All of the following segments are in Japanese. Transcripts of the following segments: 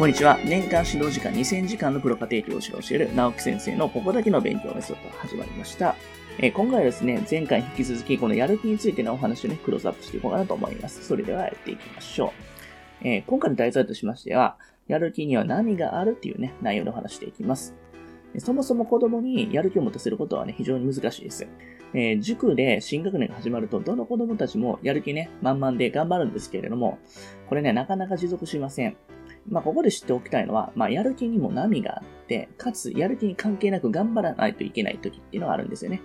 こんにちは。年間指導時間2000時間のプロ家庭教師を教える直木先生のここだけの勉強メソッド始まりました。えー今回はですね、前回引き続きこのやる気についてのお話をね、クローズアップしていこうかなと思います。それではやっていきましょう。えー今回の題材としましては、やる気には何があるっていうね、内容でお話していきます。そもそも子供にやる気を持たせることはね、非常に難しいです。えー塾で新学年が始まると、どの子供たちもやる気ね、満々で頑張るんですけれども、これね、なかなか持続しません。まあ、ここで知っておきたいのは、まあ、やる気にも波があって、かつ、やる気に関係なく頑張らないといけない時っていうのがあるんですよね。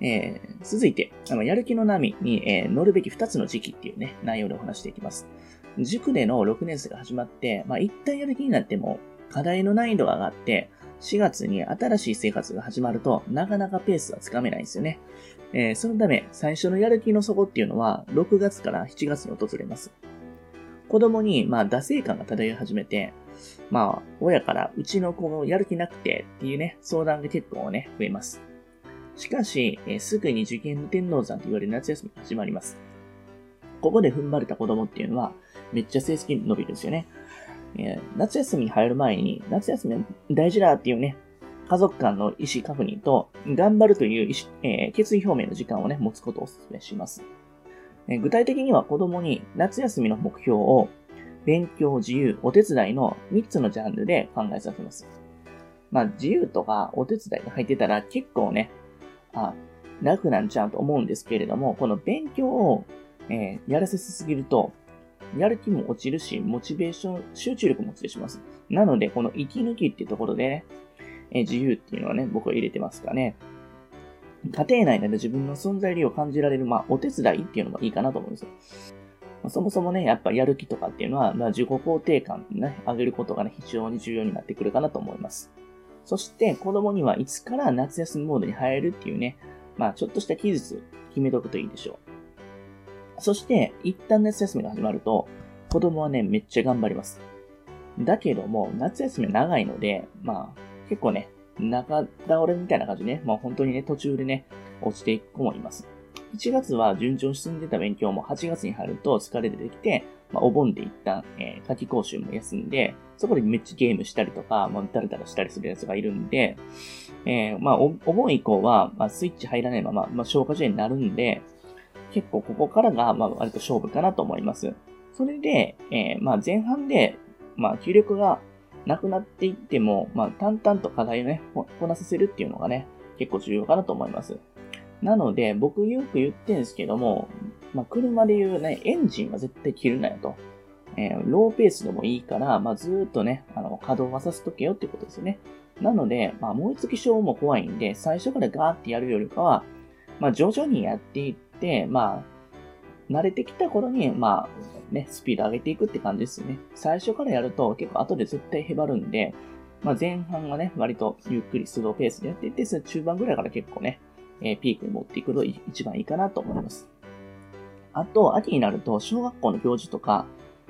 えー続いて、あのやる気の波に、えー乗るべき2つの時期っていうね、内容でお話していきます。塾での6年生が始まって、まあ、一旦やる気になっても、課題の難易度が上がって、4月に新しい生活が始まると、なかなかペースはつかめないんですよね。えーそのため、最初のやる気の底っていうのは、6月から7月に訪れます。子供に、まあ、惰性感が漂い始めて、まあ、親から、うちの子がやる気なくてっていうね、相談が結構ね、増えます。しかし、えーすぐに受験の天王山と言われる夏休みが始まります。ここで踏ん張れた子供っていうのは、めっちゃ成績伸びるんですよね。えー夏休みに入る前に、夏休み大事だっていうね、家族間の意思確認と、頑張るという意思、えー決意表明の時間をね、持つことをお勧めします。具体的には子供に夏休みの目標を、勉強、自由、お手伝いの3つのジャンルで考えさせます。まあ、自由とかお手伝いが入ってたら結構ね、あ、楽なんちゃうと思うんですけれども、この勉強を、えーやらせすぎると、やる気も落ちるし、モチベーション、集中力も落ちてしまいます。なので、この息抜きっていうところでね、えー自由っていうのはね、僕は入れてますかね。家庭内で自分の存在理由を感じられる、まあ、お手伝いっていうのがいいかなと思うんですよ。まそもそもね、やっぱやる気とかっていうのは、まあ、自己肯定感ね、上げることがね、非常に重要になってくるかなと思います。そして、子供にはいつから夏休みモードに入るっていうね、まあ、ちょっとした期日決めとくといいでしょう。そして、一旦夏休みが始まると、子供はね、めっちゃ頑張ります。だけども、夏休みは長いので、まあ、結構ね、中倒れみたいな感じでね、まあ本当にね、途中でね、落ちていく子もいます。1月は順調に進んでた勉強も8月に入ると疲れ出てきて、まあ、お盆で一旦、えー夏季講習も休んで、そこでめっちゃゲームしたりとか、まあ、だらだらしたりするやつがいるんで、えーまあお、お盆以降は、まあ、スイッチ入らないまま、まあ、消化試合になるんで、結構ここからが、まあ、割と勝負かなと思います。それで、えーまあ、前半で、まあ、気力がなくなっていっても、まあ、淡々と課題をね、こなさせるっていうのがね、結構重要かなと思います。なので、僕よく言ってるんですけども、まあ、車で言うね、エンジンは絶対切るなよと。えーローペースでもいいから、まあ、ずっとね、あの、稼働はさせとけよってことですよね。なので、まあ、燃え尽き症も怖いんで、最初からガーってやるよりかは、まあ、徐々にやっていって、まあ、慣れてきた頃に、まあ、ね、スピード上げていくって感じですよね。最初からやると結構後で絶対へばるんで、まあ前半はね、割とゆっくりスローペースでやっていって、その中盤ぐらいから結構ね、えーピークに持っていくと一番いいかなと思います。あと、秋になると、小学校の行事とか、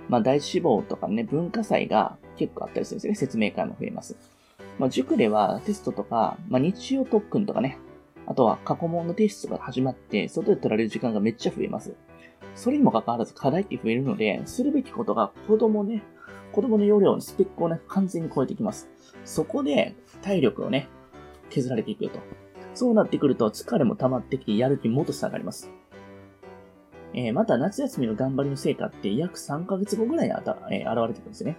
まあ、第志望とかね、文化祭が結構あったりするんですよね。説明会も増えます。まあ、塾ではテストとか、まあ、日曜特訓とかね、あとは過去問の提出が始まって、外で取られる時間がめっちゃ増えます。それにもかかわらず課題って増えるので、するべきことが子供ね、子供の容量のスペックをね、完全に超えてきます。そこで体力をね、削られていくよと。そうなってくると疲れも溜まってきてやる気もっと下がります。えーまた夏休みの頑張りの成果って約3ヶ月後ぐらいにあた、えー現れてくるんですね。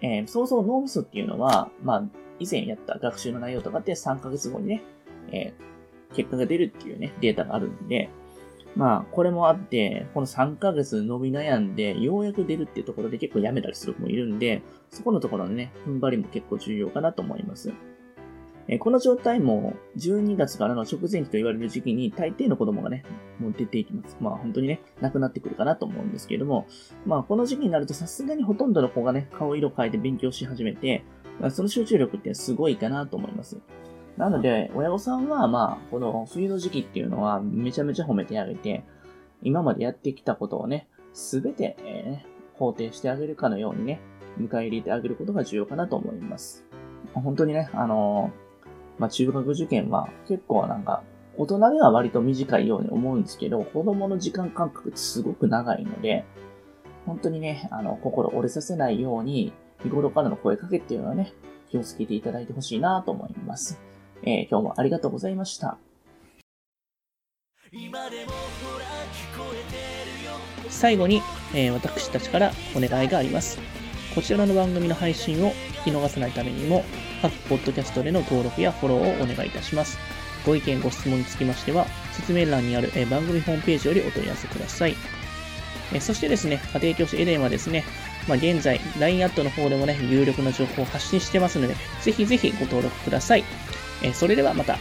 えーそうそう脳みそっていうのは、まあ、以前やった学習の内容とかって3ヶ月後にね、えー結果が出るっていうね、データがあるんで、まあ、これもあって、この3ヶ月伸び悩んで、ようやく出るっていうところで結構やめたりする子もいるんで、そこのところのね、踏ん張りも結構重要かなと思います。えこの状態も、12月からの直前期と言われる時期に、大抵の子供がね、もう出ていきます。まあ本当にね、なくなってくるかなと思うんですけれども、まあこの時期になるとさすがにほとんどの子がね、顔色変えて勉強し始めて、その集中力ってすごいかなと思います。なので、親御さんは、まあ、この冬の時期っていうのは、めちゃめちゃ褒めてあげて、今までやってきたことをね、すべて、えー肯定してあげるかのようにね、迎え入れてあげることが重要かなと思います。本当にね、あのーまあ、中学受験は結構なんか、大人では割と短いように思うんですけど、子供の時間感覚ってすごく長いので、本当にね、あの、心折れさせないように、日頃からの声かけっていうのはね、気をつけていただいてほしいなと思います。えー、今日もありがとうございました。最後に、えー、私たちからお願いがあります。こちらの番組の配信を聞き逃さないためにも、各ポッドキャストでの登録やフォローをお願いいたします。ご意見、ご質問につきましては、説明欄にある、えー、番組ホームページよりお問い合わせください。えー、そしてですね、家庭教師エデンはですね、まあ、現在、LINE アットの方でもね、有力な情報を発信してますので、ぜひぜひご登録ください。え、それではまた。